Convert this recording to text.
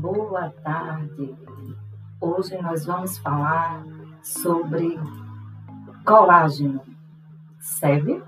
boa tarde. Hoje nós vamos falar sobre colágeno. Serve?